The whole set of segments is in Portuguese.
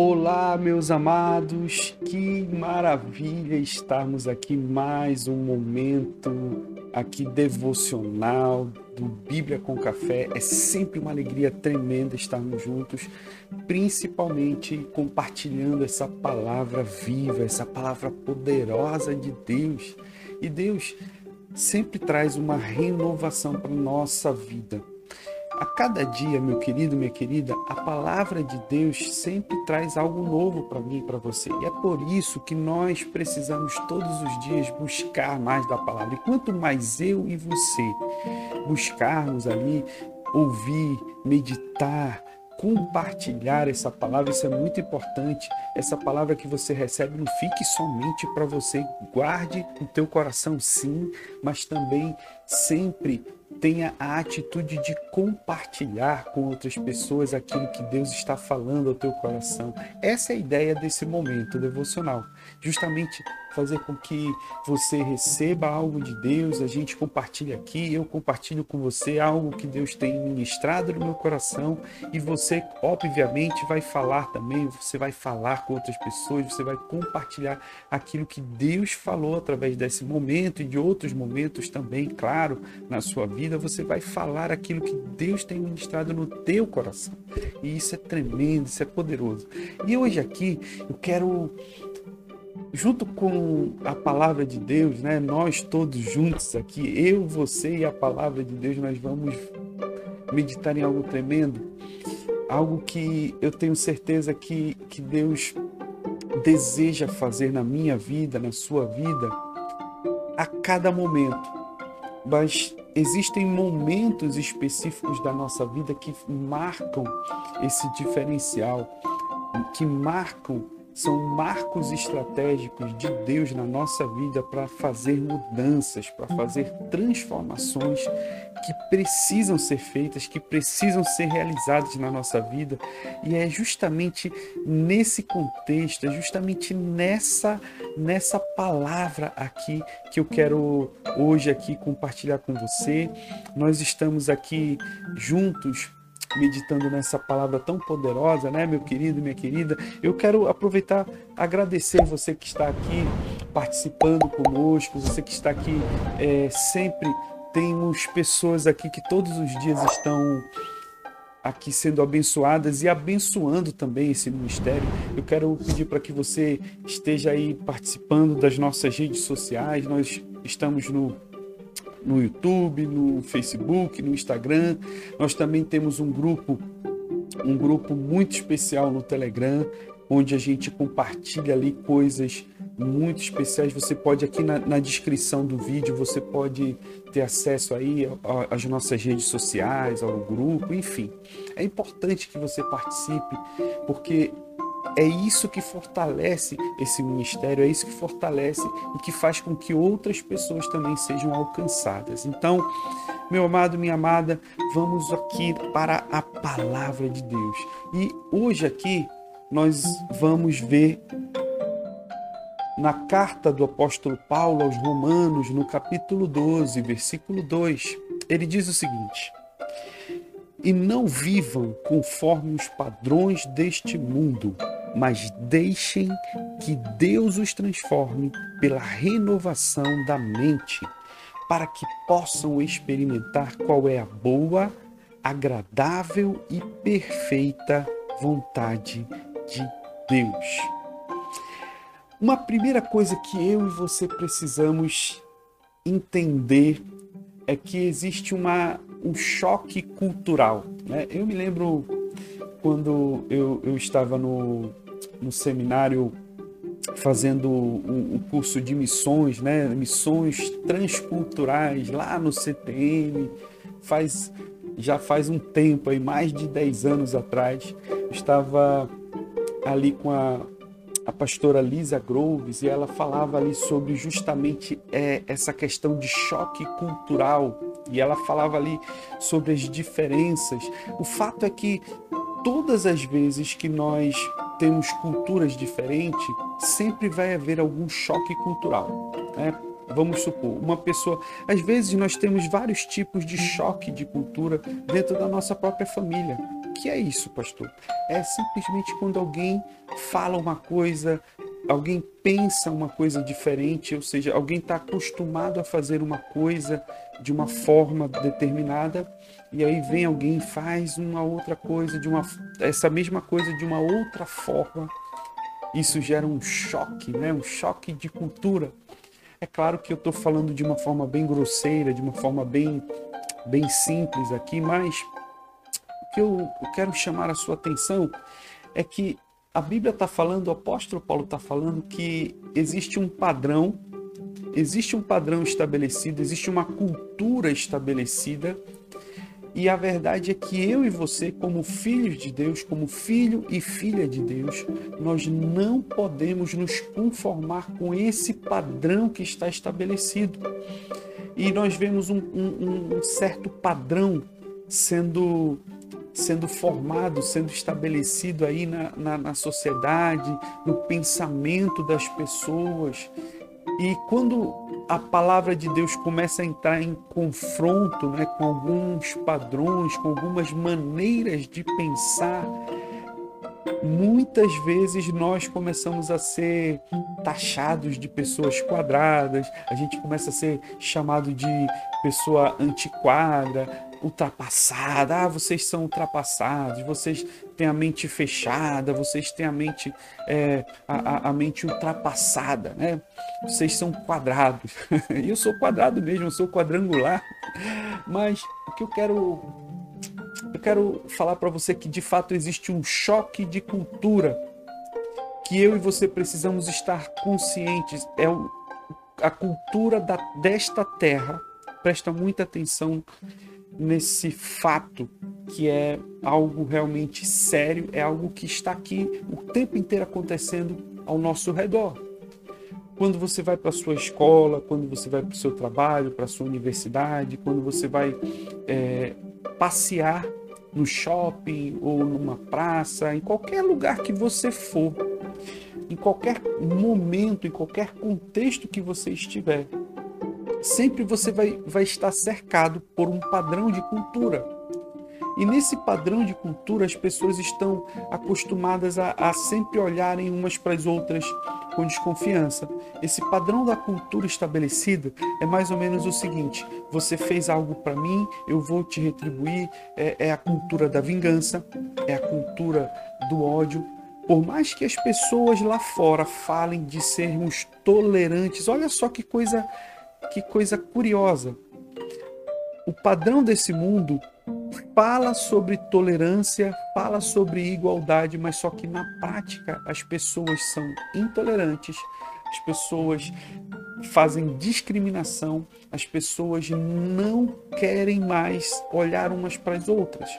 Olá, meus amados, que maravilha estarmos aqui mais um momento aqui devocional do Bíblia com Café. É sempre uma alegria tremenda estarmos juntos, principalmente compartilhando essa palavra viva, essa palavra poderosa de Deus. E Deus sempre traz uma renovação para nossa vida. A cada dia, meu querido, minha querida, a palavra de Deus sempre traz algo novo para mim e para você. E é por isso que nós precisamos todos os dias buscar mais da palavra. E quanto mais eu e você buscarmos ali, ouvir, meditar, compartilhar essa palavra, isso é muito importante. Essa palavra que você recebe não fique somente para você, guarde no teu coração sim, mas também sempre tenha a atitude de compartilhar com outras pessoas aquilo que Deus está falando ao teu coração. Essa é a ideia desse momento devocional, justamente fazer com que você receba algo de Deus, a gente compartilha aqui, eu compartilho com você algo que Deus tem ministrado no meu coração e você obviamente vai falar também, você vai falar com outras pessoas, você vai compartilhar aquilo que Deus falou através desse momento e de outros momentos também, claro, na sua vida você vai falar aquilo que Deus tem ministrado no teu coração. E isso é tremendo, isso é poderoso. E hoje aqui eu quero junto com a palavra de Deus, né? Nós todos juntos aqui, eu, você e a palavra de Deus, nós vamos meditar em algo tremendo, algo que eu tenho certeza que, que Deus deseja fazer na minha vida, na sua vida, a cada momento. Mas existem momentos específicos da nossa vida que marcam esse diferencial, que marcam são marcos estratégicos de Deus na nossa vida para fazer mudanças, para fazer transformações que precisam ser feitas, que precisam ser realizadas na nossa vida. E é justamente nesse contexto, é justamente nessa nessa palavra aqui que eu quero hoje aqui compartilhar com você. Nós estamos aqui juntos meditando nessa palavra tão poderosa, né, meu querido, minha querida. Eu quero aproveitar, agradecer você que está aqui participando conosco, você que está aqui é, sempre. Temos pessoas aqui que todos os dias estão aqui sendo abençoadas e abençoando também esse ministério. Eu quero pedir para que você esteja aí participando das nossas redes sociais. Nós estamos no no YouTube, no Facebook, no Instagram. Nós também temos um grupo, um grupo muito especial no Telegram, onde a gente compartilha ali coisas muito especiais. Você pode aqui na, na descrição do vídeo, você pode ter acesso aí às nossas redes sociais, ao grupo, enfim. É importante que você participe, porque é isso que fortalece esse ministério, é isso que fortalece e que faz com que outras pessoas também sejam alcançadas. Então, meu amado, minha amada, vamos aqui para a palavra de Deus. E hoje aqui nós vamos ver na carta do apóstolo Paulo aos Romanos, no capítulo 12, versículo 2, ele diz o seguinte: E não vivam conforme os padrões deste mundo mas deixem que Deus os transforme pela renovação da mente, para que possam experimentar qual é a boa, agradável e perfeita vontade de Deus. Uma primeira coisa que eu e você precisamos entender é que existe uma, um choque cultural. Né? Eu me lembro quando eu, eu estava no, no seminário fazendo o, o, curso de missões, né? Missões transculturais lá no CTM, faz já faz um tempo aí, mais de 10 anos atrás, estava ali com a, a pastora Lisa Groves e ela falava ali sobre justamente é, essa questão de choque cultural e ela falava ali sobre as diferenças. O fato é que todas as vezes que nós temos culturas diferentes, sempre vai haver algum choque cultural. Né? Vamos supor, uma pessoa. Às vezes nós temos vários tipos de choque de cultura dentro da nossa própria família. que é isso, pastor? É simplesmente quando alguém fala uma coisa, alguém pensa uma coisa diferente, ou seja, alguém está acostumado a fazer uma coisa de uma forma determinada e aí vem alguém e faz uma outra coisa de uma essa mesma coisa de uma outra forma. Isso gera um choque, né? Um choque de cultura. É claro que eu estou falando de uma forma bem grosseira, de uma forma bem bem simples aqui, mas o que eu, eu quero chamar a sua atenção é que a Bíblia está falando, o apóstolo Paulo está falando que existe um padrão, existe um padrão estabelecido, existe uma cultura estabelecida. E a verdade é que eu e você, como filhos de Deus, como filho e filha de Deus, nós não podemos nos conformar com esse padrão que está estabelecido. E nós vemos um, um, um certo padrão sendo sendo formado, sendo estabelecido aí na, na, na sociedade, no pensamento das pessoas. E quando a palavra de Deus começa a entrar em confronto né, com alguns padrões, com algumas maneiras de pensar, muitas vezes nós começamos a ser taxados de pessoas quadradas, a gente começa a ser chamado de pessoa antiquada, ultrapassada. Ah, vocês são ultrapassados, vocês têm a mente fechada, vocês têm a mente, é, a, a, mente ultrapassada, né? Vocês são quadrados. eu sou quadrado mesmo, eu sou quadrangular. Mas o que eu quero. Eu quero falar para você que de fato existe um choque de cultura que eu e você precisamos estar conscientes. É a cultura da, desta terra. Presta muita atenção nesse fato que é algo realmente sério, é algo que está aqui o tempo inteiro acontecendo ao nosso redor. Quando você vai para a sua escola, quando você vai para o seu trabalho, para a sua universidade, quando você vai é, passear no shopping ou numa praça, em qualquer lugar que você for, em qualquer momento, em qualquer contexto que você estiver, sempre você vai, vai estar cercado por um padrão de cultura. E nesse padrão de cultura, as pessoas estão acostumadas a, a sempre olharem umas para as outras com desconfiança. Esse padrão da cultura estabelecida é mais ou menos o seguinte: você fez algo para mim, eu vou te retribuir. É, é a cultura da vingança, é a cultura do ódio, por mais que as pessoas lá fora falem de sermos tolerantes, olha só que coisa que coisa curiosa. O padrão desse mundo fala sobre tolerância, fala sobre igualdade, mas só que na prática as pessoas são intolerantes, as pessoas fazem discriminação, as pessoas não querem mais olhar umas para as outras.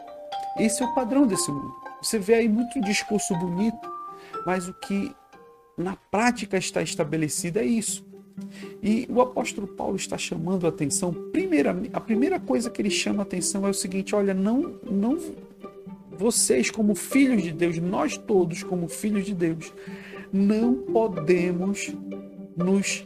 Esse é o padrão desse mundo. Você vê aí muito discurso bonito, mas o que na prática está estabelecido é isso. E o apóstolo Paulo está chamando a atenção. Primeira, a primeira coisa que ele chama a atenção é o seguinte: olha, não, não vocês como filhos de Deus, nós todos como filhos de Deus, não podemos nos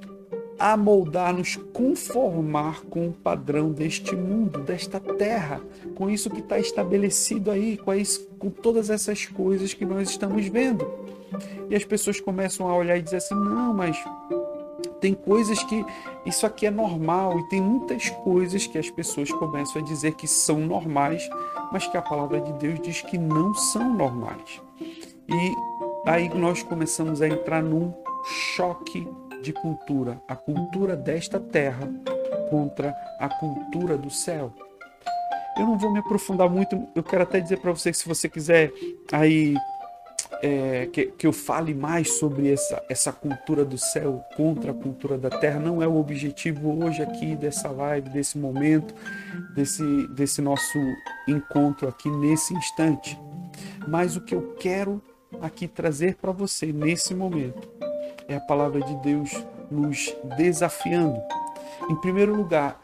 amoldar, nos conformar com o padrão deste mundo, desta terra, com isso que está estabelecido aí, com, isso, com todas essas coisas que nós estamos vendo. E as pessoas começam a olhar e dizer assim: não, mas tem coisas que isso aqui é normal e tem muitas coisas que as pessoas começam a dizer que são normais, mas que a palavra de Deus diz que não são normais. E aí nós começamos a entrar num choque de cultura, a cultura desta terra contra a cultura do céu. Eu não vou me aprofundar muito, eu quero até dizer para você que se você quiser aí é, que, que, eu fale mais sobre essa, essa cultura do céu contra a cultura da terra. Não é o objetivo hoje aqui dessa live, desse momento, desse, desse nosso encontro aqui nesse instante. Mas o que eu quero aqui trazer para você nesse momento é a palavra de Deus nos desafiando. Em primeiro lugar,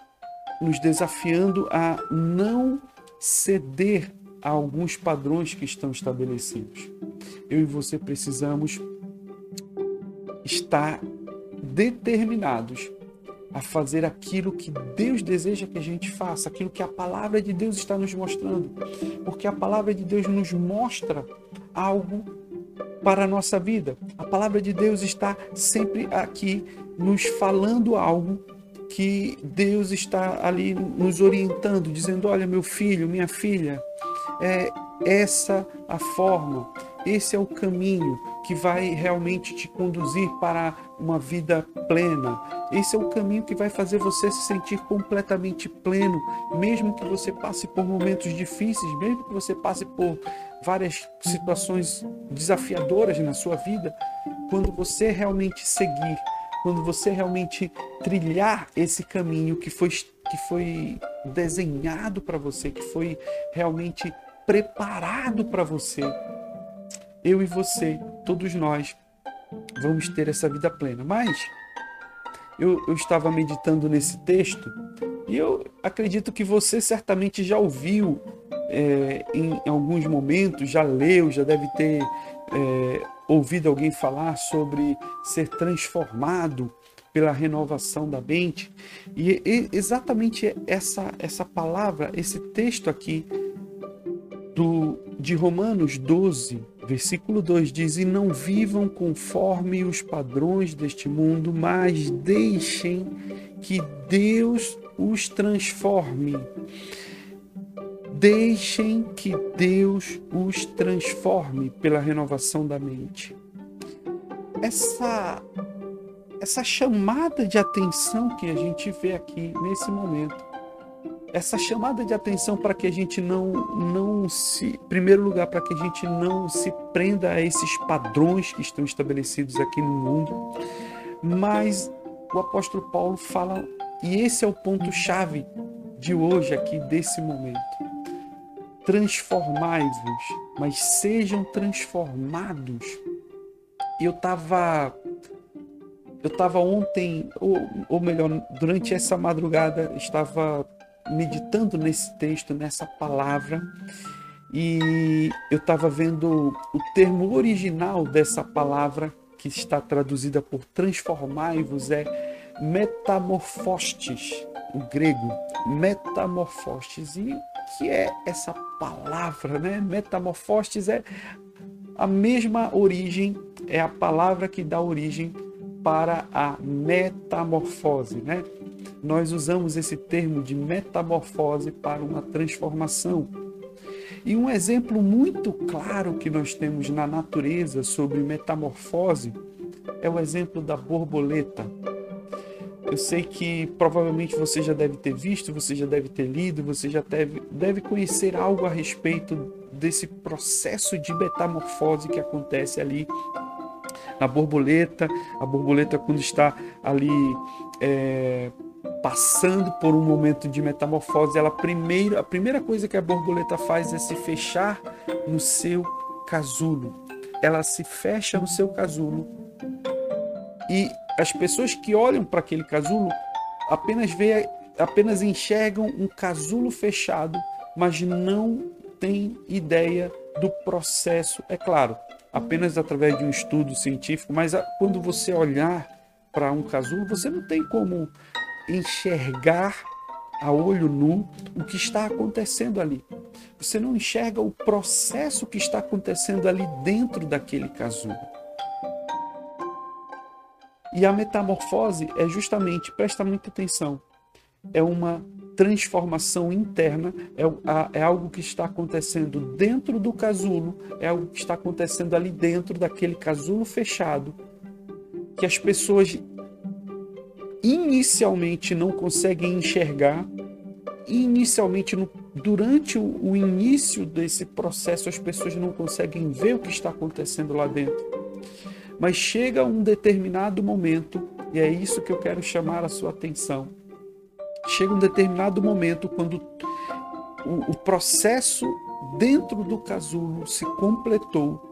nos desafiando a não ceder a alguns padrões que estão estabelecidos eu e você precisamos estar determinados a fazer aquilo que Deus deseja que a gente faça, aquilo que a palavra de Deus está nos mostrando. Porque a palavra de Deus nos mostra algo para a nossa vida. A palavra de Deus está sempre aqui nos falando algo que Deus está ali nos orientando, dizendo: Olha, meu filho, minha filha, é essa a forma, esse é o caminho que vai realmente te conduzir para uma vida plena. Esse é o caminho que vai fazer você se sentir completamente pleno, mesmo que você passe por momentos difíceis, mesmo que você passe por várias situações desafiadoras na sua vida, quando você realmente seguir, quando você realmente trilhar esse caminho que foi, que foi desenhado para você, que foi realmente preparado para você, eu e você, todos nós, vamos ter essa vida plena. Mas eu, eu estava meditando nesse texto e eu acredito que você certamente já ouviu é, em, alguns momentos, já leu, já deve ter é, ouvido alguém falar sobre ser transformado pela renovação da mente. E, e exatamente essa, essa palavra, esse texto aqui do, de Romanos 12, versículo 2 diz: E não vivam conforme os padrões deste mundo, mas deixem que Deus os transforme Deixem que Deus os transforme pela renovação da mente. Essa essa chamada de atenção que a gente vê aqui nesse momento. Essa chamada de atenção para que a gente não não se, em primeiro lugar, para que a gente não se prenda a esses padrões que estão estabelecidos aqui no mundo. Mas o apóstolo Paulo fala e esse é o ponto chave de hoje aqui desse momento transformai-vos, mas sejam transformados. Eu estava eu estava ontem, ou, ou melhor, durante essa madrugada, estava meditando nesse texto, nessa palavra, e eu estava vendo o termo original dessa palavra, que está traduzida por transformai-vos, é metamorfostes, o grego, metamorfostes. E que é essa palavra, né? Metamorfostes é a mesma origem, é a palavra que dá origem para a metamorfose, né? Nós usamos esse termo de metamorfose para uma transformação. E um exemplo muito claro que nós temos na natureza sobre metamorfose é o exemplo da borboleta. Eu sei que provavelmente você já deve ter visto, você já deve ter lido, você já deve, deve conhecer algo a respeito desse processo de metamorfose que acontece ali na borboleta. A borboleta, quando está ali é, passando por um momento de metamorfose, ela primeiro, a primeira coisa que a borboleta faz é se fechar no seu casulo. Ela se fecha no seu casulo e as pessoas que olham para aquele casulo apenas vê, apenas enxergam um casulo fechado, mas não têm ideia do processo. É claro, apenas através de um estudo científico, mas quando você olhar para um casulo, você não tem como enxergar a olho nu o que está acontecendo ali. Você não enxerga o processo que está acontecendo ali dentro daquele casulo. E a metamorfose é justamente, presta muita atenção, é uma transformação interna, é, é, algo que está acontecendo dentro do casulo, é algo que está acontecendo ali dentro daquele casulo fechado, que as pessoas inicialmente não conseguem enxergar, inicialmente no, durante o, o início desse processo as pessoas não conseguem ver o que está acontecendo lá dentro. Mas chega um determinado momento, e é isso que eu quero chamar a sua atenção. Chega um determinado momento quando o, o processo dentro do casulo se completou.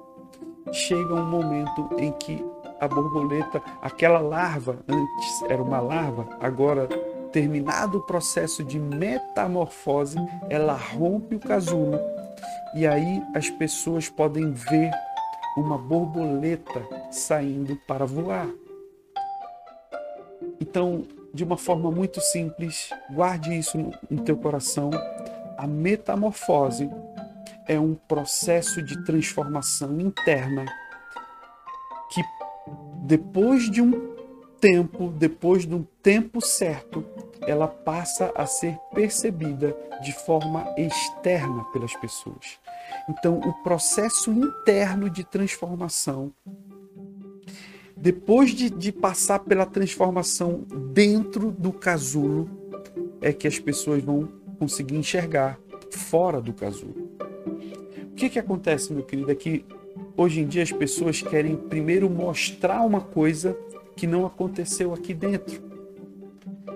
Chega um momento em que a borboleta, aquela larva, antes era uma larva, agora terminado o processo de metamorfose, ela rompe o casulo e aí as pessoas podem ver uma borboleta saindo para voar. Então, de uma forma muito simples, guarde isso no teu coração. A metamorfose é um processo de transformação interna depois de um tempo, depois de um tempo certo, ela passa a ser percebida de forma externa pelas pessoas. Então, o processo interno de transformação, depois de, de passar pela transformação dentro do casulo, é que as pessoas vão conseguir enxergar fora do casulo. O que, que acontece, meu querido, é que hoje em dia as pessoas querem primeiro mostrar uma coisa que não aconteceu aqui dentro.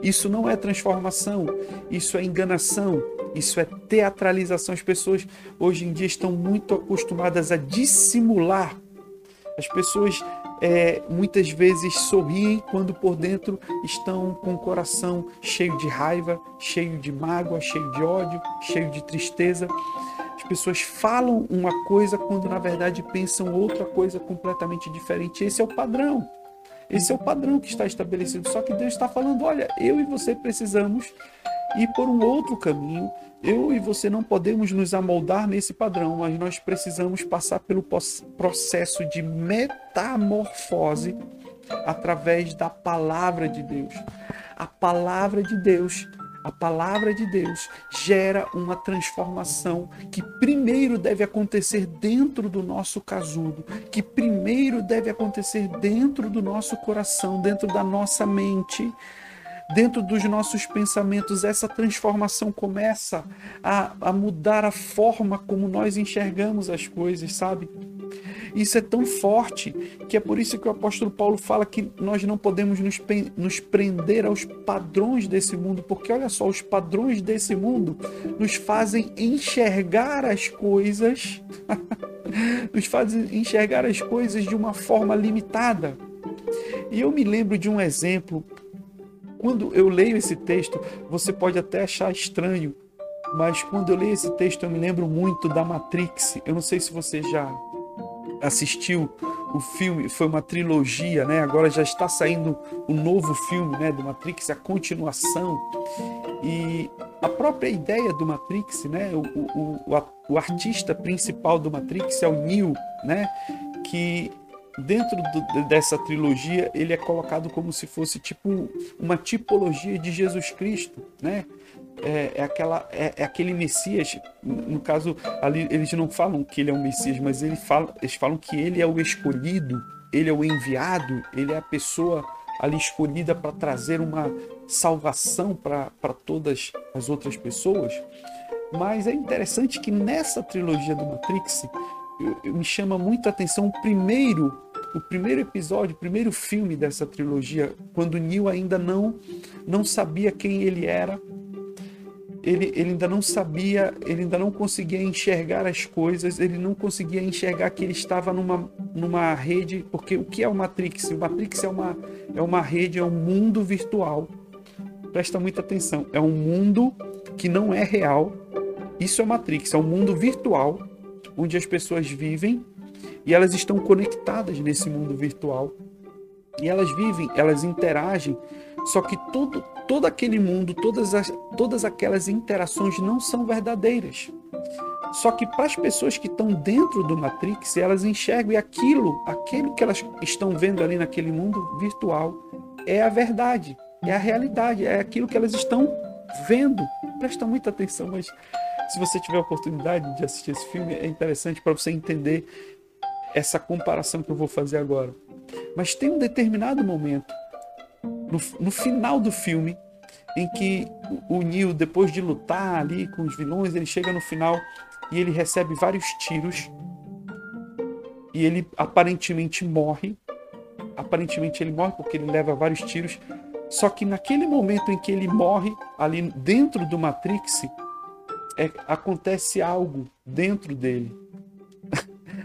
Isso não é transformação, isso é enganação, isso é teatralização. As pessoas hoje em dia estão muito acostumadas a dissimular. As pessoas é, muitas vezes sorriem quando por dentro estão com o coração cheio de raiva, cheio de mágoa, cheio de ódio, cheio de tristeza. As pessoas falam uma coisa quando na verdade pensam outra coisa completamente diferente. Esse é o padrão. Esse é o padrão que está estabelecido. Só que Deus está falando: olha, eu e você precisamos ir por um outro caminho. Eu e você não podemos nos amoldar nesse padrão, mas nós precisamos passar pelo processo de metamorfose através da palavra de Deus. A palavra de Deus a palavra de Deus gera uma transformação que primeiro deve acontecer dentro do nosso casulo, que primeiro deve acontecer dentro do nosso coração, dentro da nossa mente, dentro dos nossos pensamentos. Essa transformação começa a, a mudar a forma como nós enxergamos as coisas, sabe? Isso é tão forte que é por isso que o apóstolo Paulo fala que nós não podemos nos, prender aos padrões desse mundo, porque olha só, os padrões desse mundo nos fazem enxergar as coisas, nos fazem enxergar as coisas de uma forma limitada. E eu me lembro de um exemplo. Quando eu leio esse texto, você pode até achar estranho, mas quando eu leio esse texto, eu me lembro muito da Matrix. Eu não sei se você já assistiu o filme, foi uma trilogia, né? Agora já está saindo o novo filme, né, do Matrix, a continuação. E a própria ideia do Matrix, né? O, o, o, o artista principal do Matrix é o Neo, né? Que dentro do, dessa trilogia ele é colocado como se fosse tipo uma tipologia de Jesus Cristo, né? É, é, aquela, é, é, aquele Messias. No caso, ali eles não falam que ele é um Messias, mas ele fala, eles falam que ele é o escolhido, ele é o enviado, ele é a pessoa ali escolhida para trazer uma salvação para todas as outras pessoas. Mas é interessante que nessa trilogia do Matrix eu, me chama muito a atenção o primeiro o primeiro episódio, o primeiro filme dessa trilogia, quando Neo ainda não não sabia quem ele era, ele, ele ainda não sabia, ele ainda não conseguia enxergar as coisas, ele não conseguia enxergar que ele estava numa, numa rede, porque o que é o Matrix? O Matrix é uma, é uma rede, é um mundo virtual. Presta muita atenção, é um mundo que não é real. Isso é Matrix, é um mundo virtual onde as pessoas vivem e elas estão conectadas nesse mundo virtual. E elas vivem, elas interagem só que todo, todo aquele mundo, todas, as, todas aquelas interações não são verdadeiras. Só que para as pessoas que estão dentro do Matrix, elas enxergam e aquilo, aquilo que elas estão vendo ali naquele mundo virtual é a verdade, é a realidade, é aquilo que elas estão vendo. Presta muita atenção, mas se você tiver a oportunidade de assistir esse filme, é interessante para você entender essa comparação que eu vou fazer agora. Mas tem um determinado momento no, no final do filme, em que o Neil, depois de lutar ali com os vilões, ele chega no final e ele recebe vários tiros e ele aparentemente morre. Aparentemente ele morre porque ele leva vários tiros. Só que naquele momento em que ele morre, ali dentro do Matrix, é, acontece algo dentro dele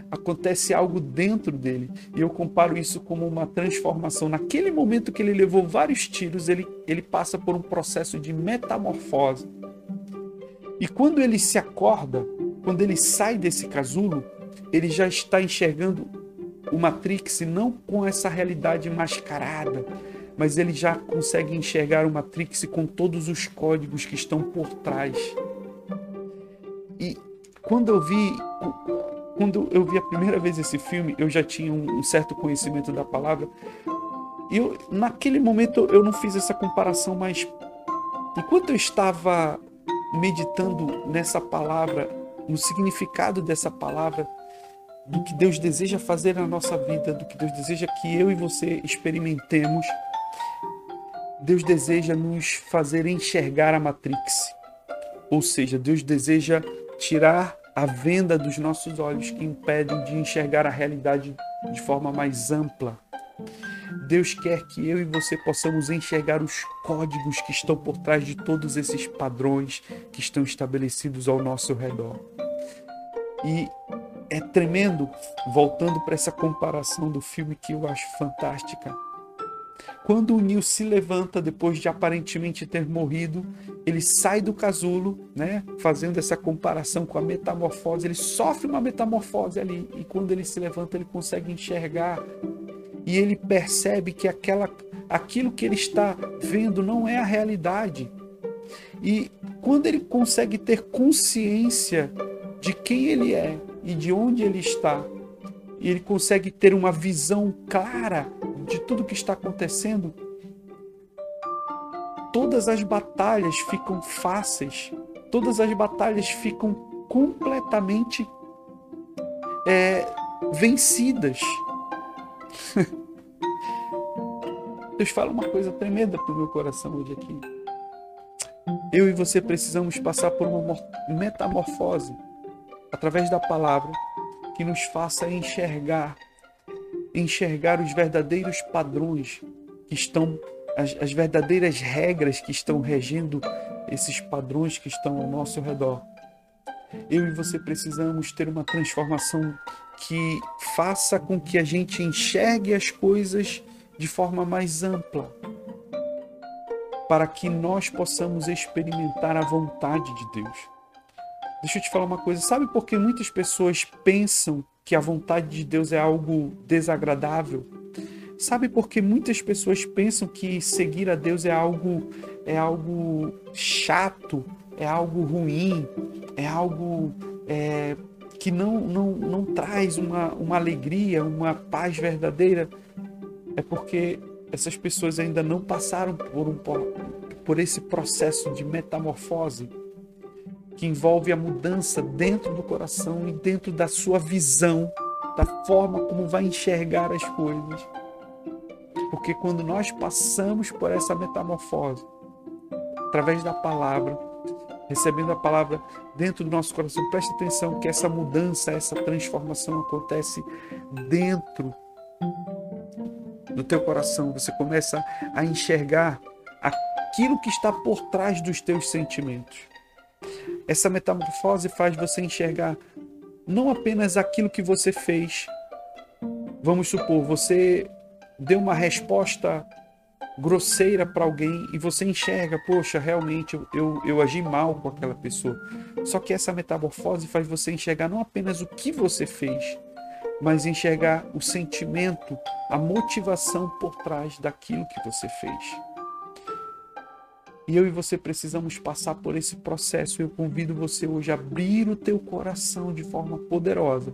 acontece algo dentro dele. E eu comparo isso como uma transformação. Naquele momento que ele levou vários tiros, ele, ele passa por um processo de metamorfose. E quando ele se acorda, quando ele sai desse casulo, ele já está enxergando o Matrix não com essa realidade mascarada, mas ele já consegue enxergar o Matrix com todos os códigos que estão por trás. E quando eu vi quando eu vi a primeira vez esse filme, eu já tinha um certo conhecimento da palavra. E naquele momento eu não fiz essa comparação, mas enquanto eu estava meditando nessa palavra, no significado dessa palavra, do que Deus deseja fazer na nossa vida, do que Deus deseja que eu e você experimentemos, Deus deseja nos fazer enxergar a Matrix. Ou seja, Deus deseja tirar a venda dos nossos olhos que impedem de enxergar a realidade de forma mais ampla. Deus quer que eu e você possamos enxergar os códigos que estão por trás de todos esses padrões que estão estabelecidos ao nosso redor. E é tremendo, voltando para essa comparação do filme que eu acho fantástica quando o Neil se levanta depois de aparentemente ter morrido, ele sai do casulo, né, fazendo essa comparação com a metamorfose, ele sofre uma metamorfose ali e quando ele se levanta ele consegue enxergar e ele percebe que aquela aquilo que ele está vendo não é a realidade. E quando ele consegue ter consciência de quem ele é e de onde ele está, e ele consegue ter uma visão clara de tudo que está acontecendo, todas as batalhas ficam fáceis, todas as batalhas ficam completamente é, vencidas. Deus fala uma coisa tremenda para o meu coração hoje aqui. Eu e você precisamos passar por uma metamorfose através da palavra que nos faça enxergar enxergar os verdadeiros padrões que estão, as, as verdadeiras regras que estão regendo esses padrões que estão ao nosso redor. Eu e você precisamos ter uma transformação que faça com que a gente enxergue as coisas de forma mais ampla, para que nós possamos experimentar a vontade de Deus. Deixa eu te falar uma coisa, sabe por que muitas pessoas pensam que a vontade de Deus é algo desagradável. Sabe por que muitas pessoas pensam que seguir a Deus é algo é algo chato, é algo ruim, é algo é, que não, não, não traz uma, uma alegria, uma paz verdadeira? É porque essas pessoas ainda não passaram por, um, por esse processo de metamorfose que envolve a mudança dentro do coração e dentro da sua visão, da forma como vai enxergar as coisas. Porque quando nós passamos por essa metamorfose, através da palavra, recebendo a palavra dentro do nosso coração, preste atenção que essa mudança, essa transformação acontece dentro do teu coração. Você começa a enxergar aquilo que está por trás dos teus sentimentos. Essa metamorfose faz você enxergar não apenas aquilo que você fez. Vamos supor, você deu uma resposta grosseira para alguém e você enxerga, poxa, realmente eu, eu, agi mal com aquela pessoa. Só que essa metamorfose faz você enxergar não apenas o que você fez, mas enxergar o sentimento, a motivação por trás daquilo que você fez. E eu e você precisamos passar por esse processo. Eu convido você hoje a abrir o teu coração de forma poderosa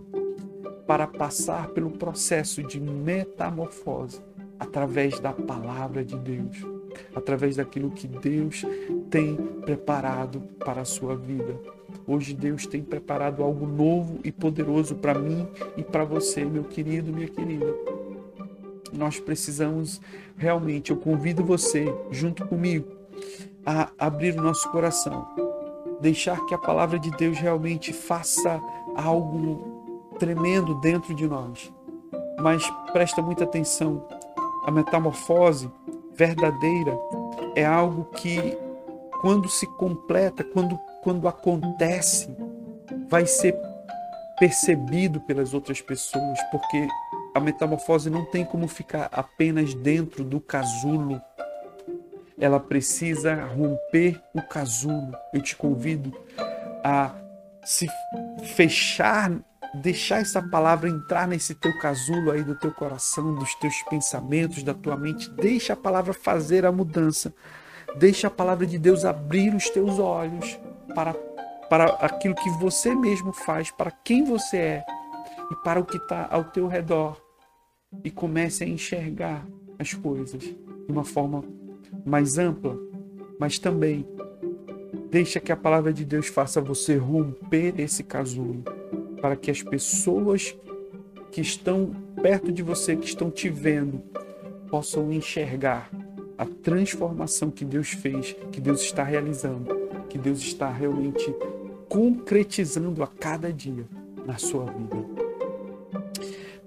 para passar pelo processo de metamorfose através da palavra de Deus, através daquilo que Deus tem preparado para a sua vida. Hoje Deus tem preparado algo novo e poderoso para mim e para você, meu querido, minha querida. Nós precisamos realmente, eu convido você junto comigo a abrir o nosso coração, deixar que a palavra de Deus realmente faça algo tremendo dentro de nós. Mas presta muita atenção, a metamorfose verdadeira é algo que quando se completa, quando quando acontece, vai ser percebido pelas outras pessoas, porque a metamorfose não tem como ficar apenas dentro do casulo ela precisa romper o casulo. Eu te convido a se fechar deixar essa palavra entrar nesse teu casulo aí do teu coração, dos teus pensamentos, da tua mente. Deixa a palavra fazer a mudança. Deixa a palavra de Deus abrir os teus olhos para, para aquilo que você mesmo faz, para quem você é e para o que está ao teu redor. E comece a enxergar as coisas de uma forma mais ampla, mas também deixa que a palavra de Deus faça você romper esse casulo para que as pessoas que estão perto de você, que estão te vendo, possam enxergar a transformação que Deus fez, que Deus está realizando, que Deus está realmente concretizando a cada dia na sua vida.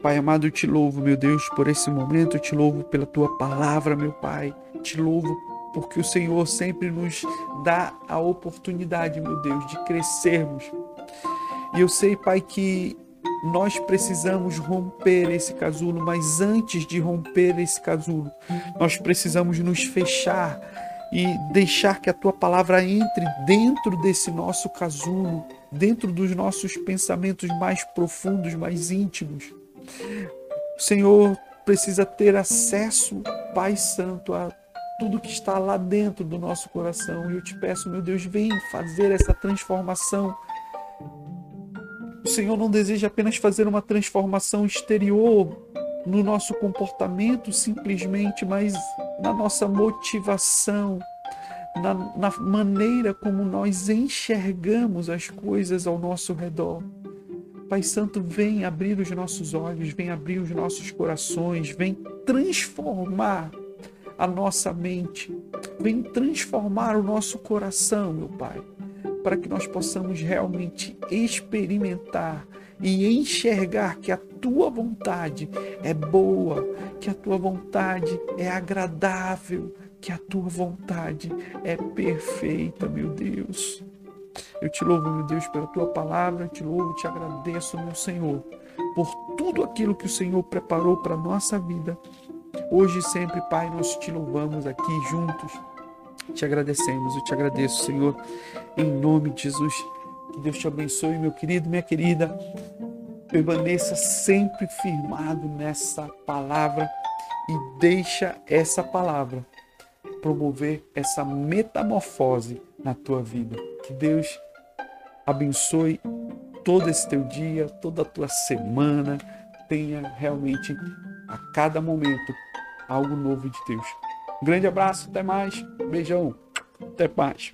Pai amado, eu te louvo, meu Deus, por esse momento, eu te louvo pela tua palavra, meu Pai. Te louvo porque o Senhor sempre nos dá a oportunidade, meu Deus, de crescermos, e eu sei, Pai, que nós precisamos romper esse casulo, mas antes de romper esse casulo, nós precisamos nos fechar e deixar que a tua palavra entre dentro desse nosso casulo, dentro dos nossos pensamentos mais profundos, mais íntimos. O Senhor precisa ter acesso, Pai Santo, a tudo que está lá dentro do nosso coração. E eu te peço, meu Deus, vem fazer essa transformação o Senhor não deseja apenas fazer uma transformação exterior no nosso comportamento, simplesmente, mas na nossa motivação, na, na maneira como nós enxergamos as coisas ao nosso redor. Pai Santo, vem abrir os nossos olhos, vem abrir os nossos corações, vem transformar a nossa mente, vem transformar o nosso coração, meu Pai para que nós possamos realmente experimentar e enxergar que a tua vontade é boa, que a tua vontade é agradável, que a tua vontade é perfeita, meu Deus. Eu te louvo, meu Deus, pela tua palavra, te louvo, te agradeço, meu Senhor, por tudo aquilo que o Senhor preparou para a nossa vida. Hoje e sempre, Pai, nós te louvamos aqui juntos te agradecemos, eu te agradeço, Senhor, em nome de Jesus. Que Deus te abençoe, meu querido, minha querida. Permaneça sempre firmado nessa palavra e deixa essa palavra promover essa metamorfose na tua vida. Que Deus abençoe todo esse teu dia, toda a tua semana. Tenha realmente a cada momento algo novo de Deus. Um grande abraço, até mais. Beijão, até mais.